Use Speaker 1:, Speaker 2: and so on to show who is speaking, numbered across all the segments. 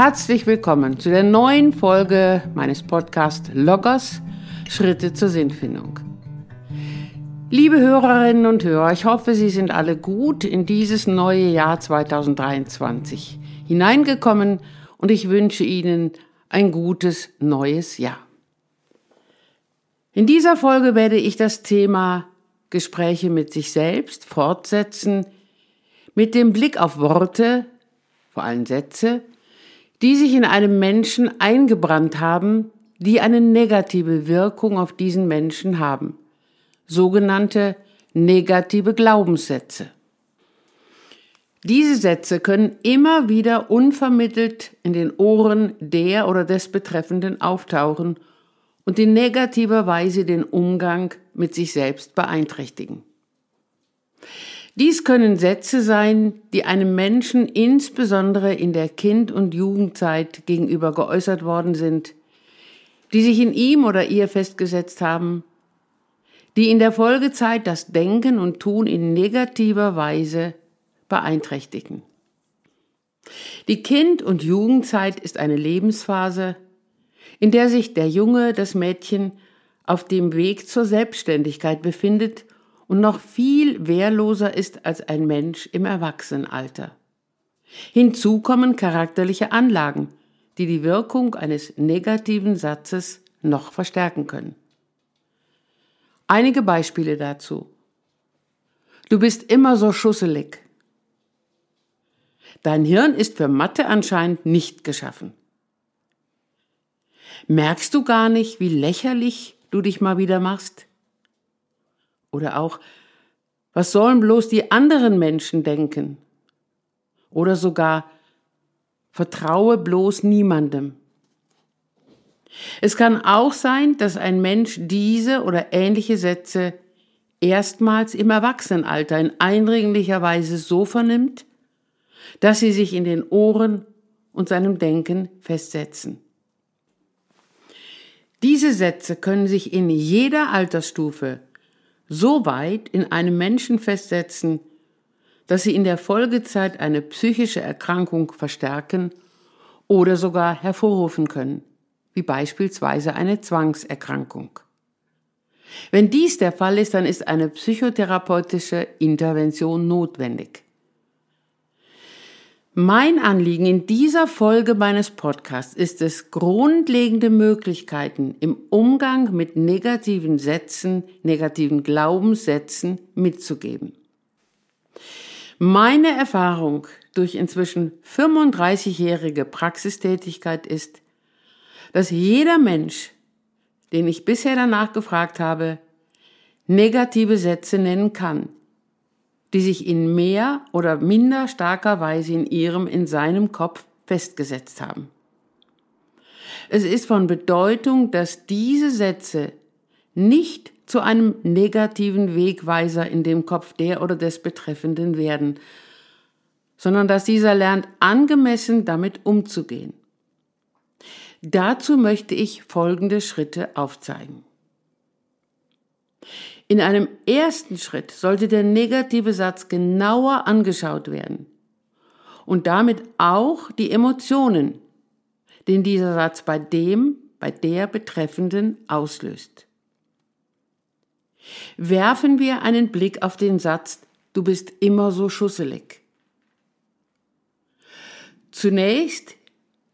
Speaker 1: Herzlich willkommen zu der neuen Folge meines Podcasts Loggers Schritte zur Sinnfindung. Liebe Hörerinnen und Hörer, ich hoffe, Sie sind alle gut in dieses neue Jahr 2023 hineingekommen und ich wünsche Ihnen ein gutes neues Jahr. In dieser Folge werde ich das Thema Gespräche mit sich selbst fortsetzen, mit dem Blick auf Worte, vor allem Sätze, die sich in einem Menschen eingebrannt haben, die eine negative Wirkung auf diesen Menschen haben, sogenannte negative Glaubenssätze. Diese Sätze können immer wieder unvermittelt in den Ohren der oder des Betreffenden auftauchen und in negativer Weise den Umgang mit sich selbst beeinträchtigen. Dies können Sätze sein, die einem Menschen insbesondere in der Kind- und Jugendzeit gegenüber geäußert worden sind, die sich in ihm oder ihr festgesetzt haben, die in der Folgezeit das Denken und Tun in negativer Weise beeinträchtigen. Die Kind- und Jugendzeit ist eine Lebensphase, in der sich der Junge, das Mädchen auf dem Weg zur Selbstständigkeit befindet und noch viel wehrloser ist als ein Mensch im Erwachsenenalter. Hinzu kommen charakterliche Anlagen, die die Wirkung eines negativen Satzes noch verstärken können. Einige Beispiele dazu. Du bist immer so schusselig. Dein Hirn ist für Mathe anscheinend nicht geschaffen. Merkst du gar nicht, wie lächerlich du dich mal wieder machst? Oder auch, was sollen bloß die anderen Menschen denken? Oder sogar, vertraue bloß niemandem. Es kann auch sein, dass ein Mensch diese oder ähnliche Sätze erstmals im Erwachsenenalter in eindringlicher Weise so vernimmt, dass sie sich in den Ohren und seinem Denken festsetzen. Diese Sätze können sich in jeder Altersstufe so weit in einem Menschen festsetzen, dass sie in der Folgezeit eine psychische Erkrankung verstärken oder sogar hervorrufen können, wie beispielsweise eine Zwangserkrankung. Wenn dies der Fall ist, dann ist eine psychotherapeutische Intervention notwendig. Mein Anliegen in dieser Folge meines Podcasts ist es, grundlegende Möglichkeiten im Umgang mit negativen Sätzen, negativen Glaubenssätzen mitzugeben. Meine Erfahrung durch inzwischen 35-jährige Praxistätigkeit ist, dass jeder Mensch, den ich bisher danach gefragt habe, negative Sätze nennen kann, die sich in mehr oder minder starker Weise in ihrem, in seinem Kopf festgesetzt haben. Es ist von Bedeutung, dass diese Sätze nicht zu einem negativen Wegweiser in dem Kopf der oder des Betreffenden werden, sondern dass dieser lernt, angemessen damit umzugehen. Dazu möchte ich folgende Schritte aufzeigen. In einem ersten Schritt sollte der negative Satz genauer angeschaut werden und damit auch die Emotionen, den dieser Satz bei dem, bei der Betreffenden auslöst. Werfen wir einen Blick auf den Satz, du bist immer so schusselig. Zunächst,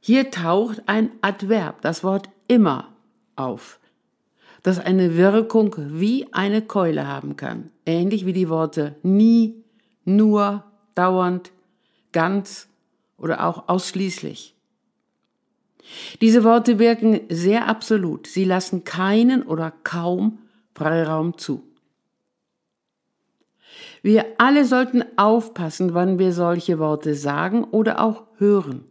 Speaker 1: hier taucht ein Adverb, das Wort immer, auf das eine Wirkung wie eine Keule haben kann. Ähnlich wie die Worte nie, nur, dauernd, ganz oder auch ausschließlich. Diese Worte wirken sehr absolut. Sie lassen keinen oder kaum Freiraum zu. Wir alle sollten aufpassen, wann wir solche Worte sagen oder auch hören.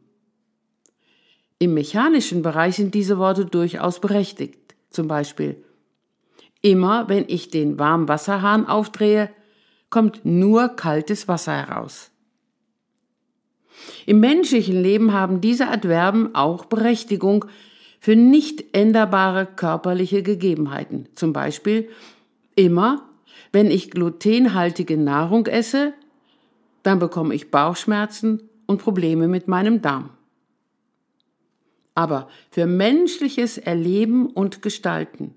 Speaker 1: Im mechanischen Bereich sind diese Worte durchaus berechtigt. Zum Beispiel, immer wenn ich den Warmwasserhahn aufdrehe, kommt nur kaltes Wasser heraus. Im menschlichen Leben haben diese Adverben auch Berechtigung für nicht änderbare körperliche Gegebenheiten. Zum Beispiel immer, wenn ich glutenhaltige Nahrung esse, dann bekomme ich Bauchschmerzen und Probleme mit meinem Darm. Aber für menschliches Erleben und Gestalten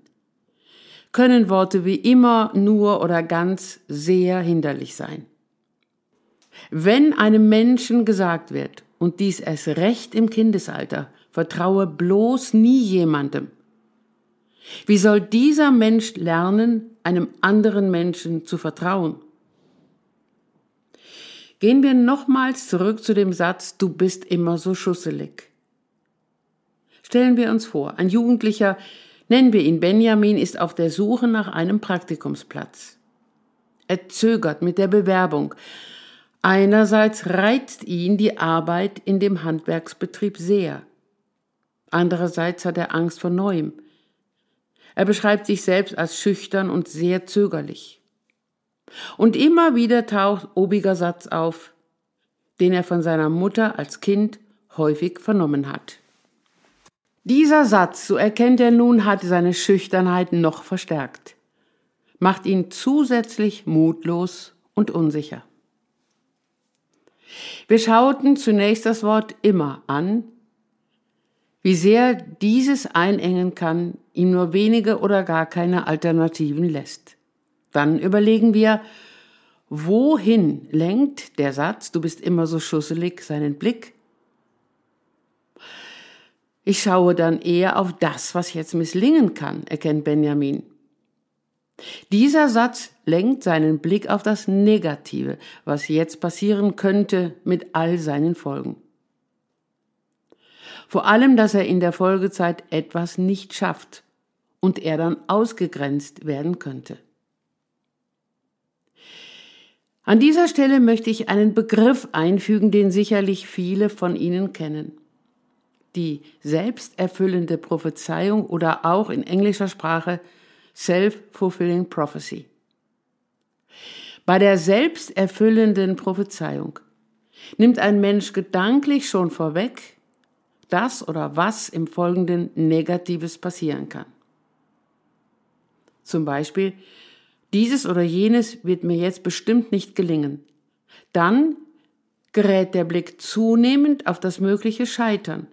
Speaker 1: können Worte wie immer, nur oder ganz sehr hinderlich sein. Wenn einem Menschen gesagt wird, und dies erst recht im Kindesalter, vertraue bloß nie jemandem. Wie soll dieser Mensch lernen, einem anderen Menschen zu vertrauen? Gehen wir nochmals zurück zu dem Satz, du bist immer so schusselig. Stellen wir uns vor, ein Jugendlicher, nennen wir ihn Benjamin, ist auf der Suche nach einem Praktikumsplatz. Er zögert mit der Bewerbung. Einerseits reizt ihn die Arbeit in dem Handwerksbetrieb sehr. Andererseits hat er Angst vor Neuem. Er beschreibt sich selbst als schüchtern und sehr zögerlich. Und immer wieder taucht obiger Satz auf, den er von seiner Mutter als Kind häufig vernommen hat. Dieser Satz, so erkennt er nun, hat seine Schüchternheit noch verstärkt, macht ihn zusätzlich mutlos und unsicher. Wir schauten zunächst das Wort immer an, wie sehr dieses einengen kann, ihm nur wenige oder gar keine Alternativen lässt. Dann überlegen wir, wohin lenkt der Satz, du bist immer so schusselig, seinen Blick? Ich schaue dann eher auf das, was jetzt misslingen kann, erkennt Benjamin. Dieser Satz lenkt seinen Blick auf das Negative, was jetzt passieren könnte mit all seinen Folgen. Vor allem, dass er in der Folgezeit etwas nicht schafft und er dann ausgegrenzt werden könnte. An dieser Stelle möchte ich einen Begriff einfügen, den sicherlich viele von Ihnen kennen die selbsterfüllende Prophezeiung oder auch in englischer Sprache Self-Fulfilling Prophecy. Bei der selbsterfüllenden Prophezeiung nimmt ein Mensch gedanklich schon vorweg, das oder was im Folgenden Negatives passieren kann. Zum Beispiel, dieses oder jenes wird mir jetzt bestimmt nicht gelingen. Dann gerät der Blick zunehmend auf das mögliche Scheitern,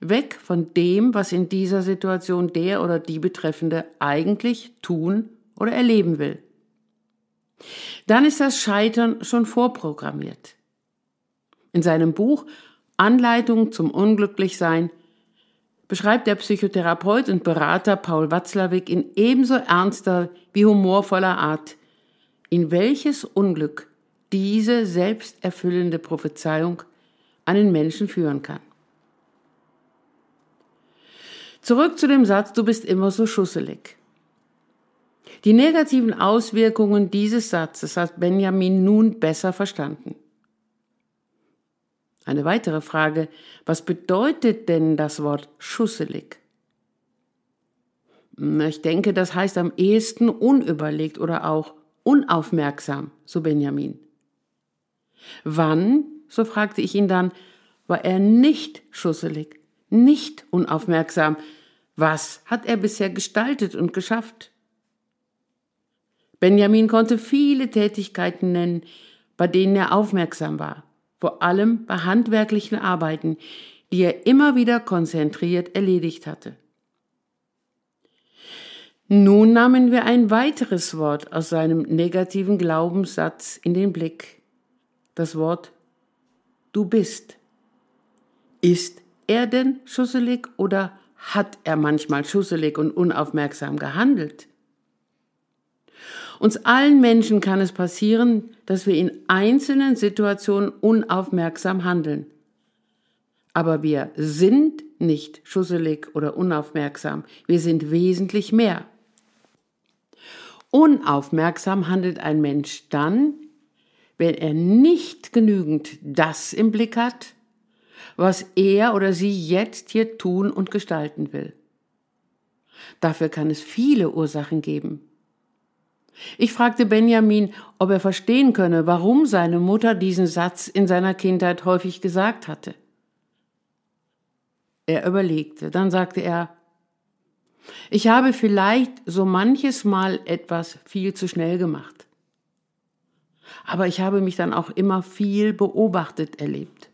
Speaker 1: weg von dem, was in dieser Situation der oder die Betreffende eigentlich tun oder erleben will. Dann ist das Scheitern schon vorprogrammiert. In seinem Buch Anleitung zum Unglücklichsein beschreibt der Psychotherapeut und Berater Paul Watzlawick in ebenso ernster wie humorvoller Art, in welches Unglück diese selbsterfüllende Prophezeiung einen Menschen führen kann. Zurück zu dem Satz, du bist immer so schusselig. Die negativen Auswirkungen dieses Satzes hat Benjamin nun besser verstanden. Eine weitere Frage, was bedeutet denn das Wort schusselig? Ich denke, das heißt am ehesten unüberlegt oder auch unaufmerksam, so Benjamin. Wann, so fragte ich ihn dann, war er nicht schusselig? nicht unaufmerksam. Was hat er bisher gestaltet und geschafft? Benjamin konnte viele Tätigkeiten nennen, bei denen er aufmerksam war, vor allem bei handwerklichen Arbeiten, die er immer wieder konzentriert erledigt hatte. Nun nahmen wir ein weiteres Wort aus seinem negativen Glaubenssatz in den Blick. Das Wort Du bist. Ist er denn schusselig oder hat er manchmal schusselig und unaufmerksam gehandelt? Uns allen Menschen kann es passieren, dass wir in einzelnen Situationen unaufmerksam handeln. Aber wir sind nicht schusselig oder unaufmerksam, wir sind wesentlich mehr. Unaufmerksam handelt ein Mensch dann, wenn er nicht genügend das im Blick hat, was er oder sie jetzt hier tun und gestalten will. Dafür kann es viele Ursachen geben. Ich fragte Benjamin, ob er verstehen könne, warum seine Mutter diesen Satz in seiner Kindheit häufig gesagt hatte. Er überlegte, dann sagte er, ich habe vielleicht so manches Mal etwas viel zu schnell gemacht. Aber ich habe mich dann auch immer viel beobachtet erlebt.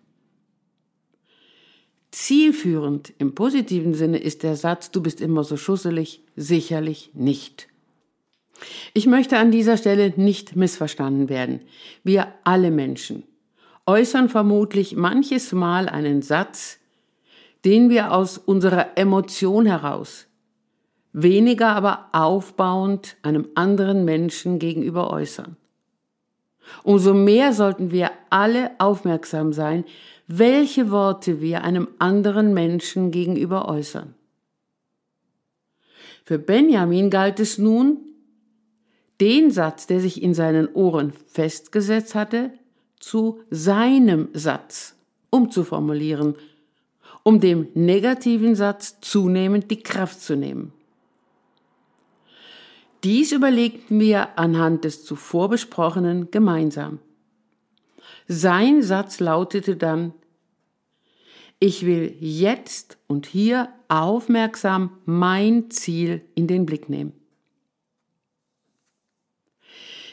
Speaker 1: Zielführend im positiven Sinne ist der Satz, du bist immer so schusselig, sicherlich nicht. Ich möchte an dieser Stelle nicht missverstanden werden. Wir alle Menschen äußern vermutlich manches Mal einen Satz, den wir aus unserer Emotion heraus, weniger aber aufbauend einem anderen Menschen gegenüber äußern. Umso mehr sollten wir alle aufmerksam sein, welche Worte wir einem anderen Menschen gegenüber äußern. Für Benjamin galt es nun, den Satz, der sich in seinen Ohren festgesetzt hatte, zu seinem Satz umzuformulieren, um dem negativen Satz zunehmend die Kraft zu nehmen. Dies überlegten wir anhand des zuvor besprochenen gemeinsam. Sein Satz lautete dann, ich will jetzt und hier aufmerksam mein Ziel in den Blick nehmen.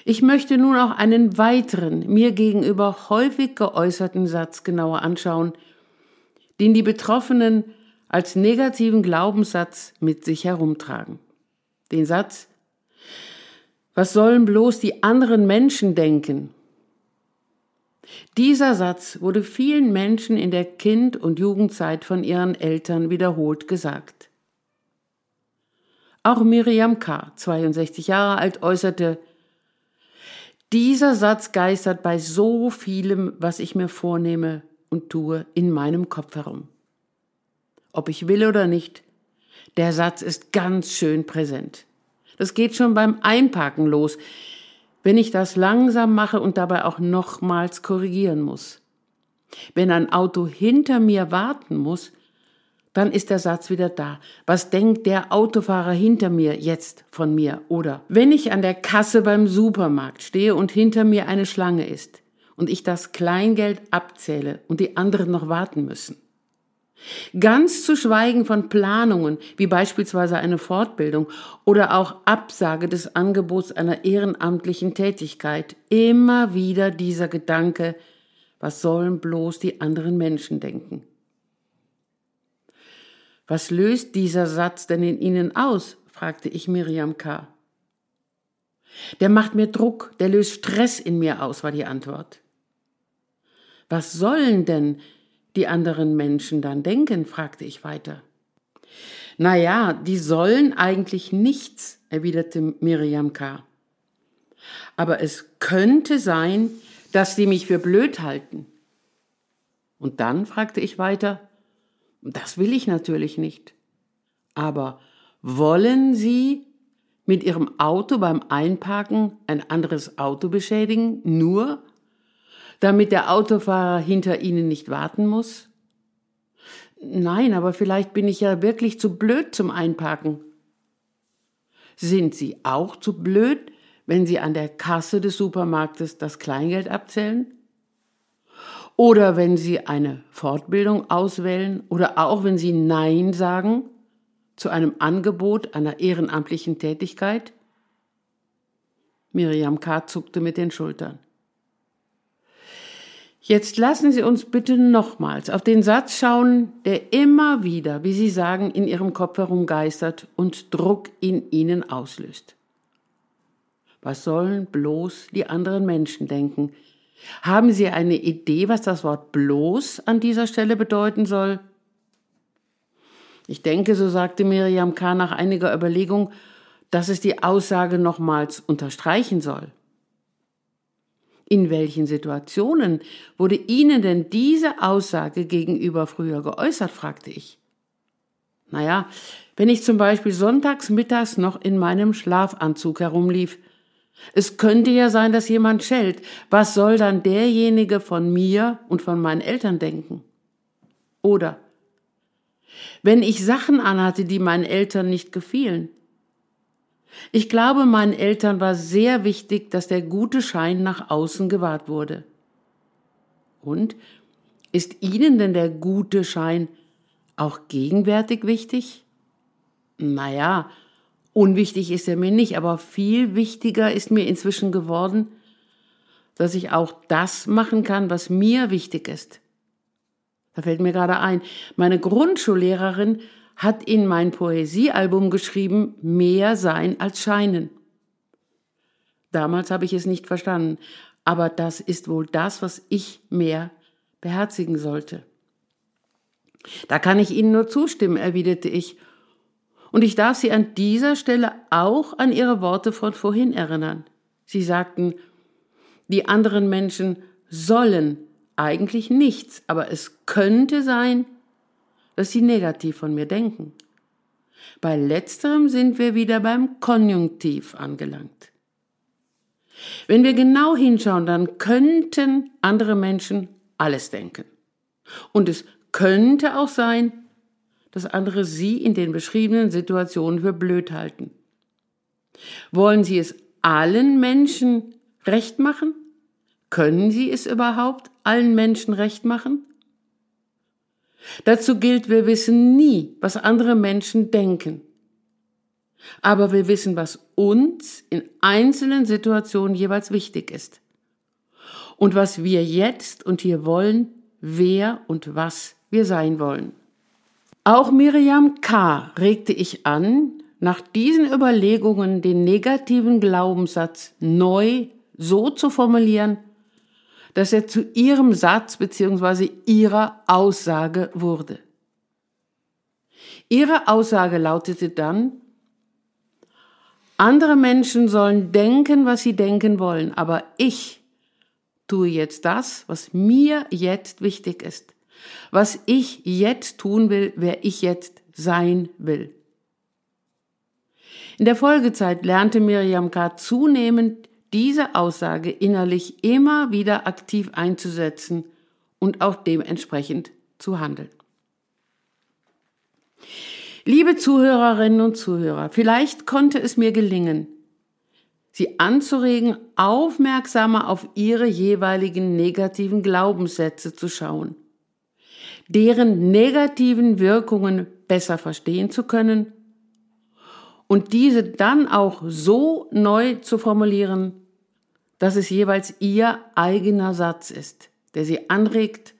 Speaker 1: Ich möchte nun auch einen weiteren, mir gegenüber häufig geäußerten Satz genauer anschauen, den die Betroffenen als negativen Glaubenssatz mit sich herumtragen. Den Satz, was sollen bloß die anderen Menschen denken? Dieser Satz wurde vielen Menschen in der Kind- und Jugendzeit von ihren Eltern wiederholt gesagt. Auch Miriam K., 62 Jahre alt, äußerte, dieser Satz geistert bei so vielem, was ich mir vornehme und tue, in meinem Kopf herum. Ob ich will oder nicht, der Satz ist ganz schön präsent. Das geht schon beim Einparken los, wenn ich das langsam mache und dabei auch nochmals korrigieren muss. Wenn ein Auto hinter mir warten muss, dann ist der Satz wieder da. Was denkt der Autofahrer hinter mir jetzt von mir? Oder wenn ich an der Kasse beim Supermarkt stehe und hinter mir eine Schlange ist und ich das Kleingeld abzähle und die anderen noch warten müssen. Ganz zu schweigen von Planungen, wie beispielsweise eine Fortbildung oder auch Absage des Angebots einer ehrenamtlichen Tätigkeit, immer wieder dieser Gedanke, was sollen bloß die anderen Menschen denken? Was löst dieser Satz denn in Ihnen aus? fragte ich Miriam K. Der macht mir Druck, der löst Stress in mir aus, war die Antwort. Was sollen denn die anderen Menschen dann denken? fragte ich weiter. Na ja, die sollen eigentlich nichts, erwiderte Miriam K. Aber es könnte sein, dass sie mich für blöd halten. Und dann fragte ich weiter, das will ich natürlich nicht. Aber wollen Sie mit Ihrem Auto beim Einparken ein anderes Auto beschädigen, nur damit der Autofahrer hinter Ihnen nicht warten muss? Nein, aber vielleicht bin ich ja wirklich zu blöd zum Einparken. Sind Sie auch zu blöd, wenn Sie an der Kasse des Supermarktes das Kleingeld abzählen? oder wenn Sie eine Fortbildung auswählen oder auch wenn Sie Nein sagen zu einem Angebot einer ehrenamtlichen Tätigkeit? Miriam K. zuckte mit den Schultern. Jetzt lassen Sie uns bitte nochmals auf den Satz schauen, der immer wieder, wie Sie sagen, in Ihrem Kopf herumgeistert und Druck in Ihnen auslöst. Was sollen bloß die anderen Menschen denken, haben Sie eine Idee, was das Wort bloß an dieser Stelle bedeuten soll? Ich denke, so sagte Miriam K. nach einiger Überlegung, dass es die Aussage nochmals unterstreichen soll. In welchen Situationen wurde Ihnen denn diese Aussage gegenüber früher geäußert, fragte ich. Naja, wenn ich zum Beispiel sonntags mittags noch in meinem Schlafanzug herumlief, es könnte ja sein, dass jemand schellt. Was soll dann derjenige von mir und von meinen Eltern denken? Oder wenn ich Sachen anhatte, die meinen Eltern nicht gefielen. Ich glaube, meinen Eltern war sehr wichtig, dass der gute Schein nach außen gewahrt wurde. Und ist Ihnen denn der gute Schein auch gegenwärtig wichtig? Naja, Unwichtig ist er mir nicht, aber viel wichtiger ist mir inzwischen geworden, dass ich auch das machen kann, was mir wichtig ist. Da fällt mir gerade ein, meine Grundschullehrerin hat in mein Poesiealbum geschrieben, mehr sein als scheinen. Damals habe ich es nicht verstanden, aber das ist wohl das, was ich mehr beherzigen sollte. Da kann ich Ihnen nur zustimmen, erwiderte ich, und ich darf Sie an dieser Stelle auch an Ihre Worte von vorhin erinnern. Sie sagten, die anderen Menschen sollen eigentlich nichts, aber es könnte sein, dass sie negativ von mir denken. Bei letzterem sind wir wieder beim Konjunktiv angelangt. Wenn wir genau hinschauen, dann könnten andere Menschen alles denken. Und es könnte auch sein, dass andere sie in den beschriebenen Situationen für blöd halten. Wollen sie es allen Menschen recht machen? Können sie es überhaupt allen Menschen recht machen? Dazu gilt, wir wissen nie, was andere Menschen denken. Aber wir wissen, was uns in einzelnen Situationen jeweils wichtig ist. Und was wir jetzt und hier wollen, wer und was wir sein wollen. Auch Miriam K. regte ich an, nach diesen Überlegungen den negativen Glaubenssatz neu so zu formulieren, dass er zu ihrem Satz bzw. ihrer Aussage wurde. Ihre Aussage lautete dann, andere Menschen sollen denken, was sie denken wollen, aber ich tue jetzt das, was mir jetzt wichtig ist was ich jetzt tun will, wer ich jetzt sein will. In der Folgezeit lernte Miriam K. zunehmend diese Aussage innerlich immer wieder aktiv einzusetzen und auch dementsprechend zu handeln. Liebe Zuhörerinnen und Zuhörer, vielleicht konnte es mir gelingen, Sie anzuregen, aufmerksamer auf Ihre jeweiligen negativen Glaubenssätze zu schauen deren negativen Wirkungen besser verstehen zu können und diese dann auch so neu zu formulieren, dass es jeweils ihr eigener Satz ist, der sie anregt,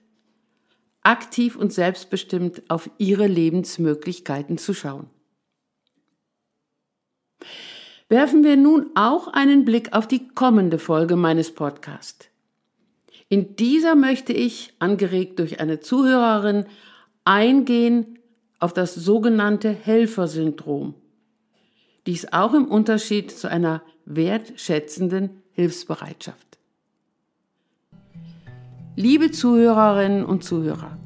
Speaker 1: aktiv und selbstbestimmt auf ihre Lebensmöglichkeiten zu schauen. Werfen wir nun auch einen Blick auf die kommende Folge meines Podcasts. In dieser möchte ich, angeregt durch eine Zuhörerin, eingehen auf das sogenannte Helfersyndrom. Dies auch im Unterschied zu einer wertschätzenden Hilfsbereitschaft. Liebe Zuhörerinnen und Zuhörer,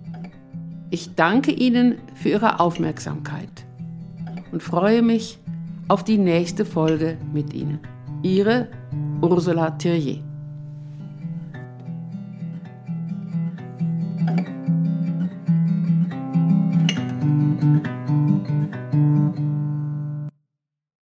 Speaker 1: ich danke Ihnen für Ihre Aufmerksamkeit und freue mich auf die nächste Folge mit Ihnen. Ihre Ursula Thierrier.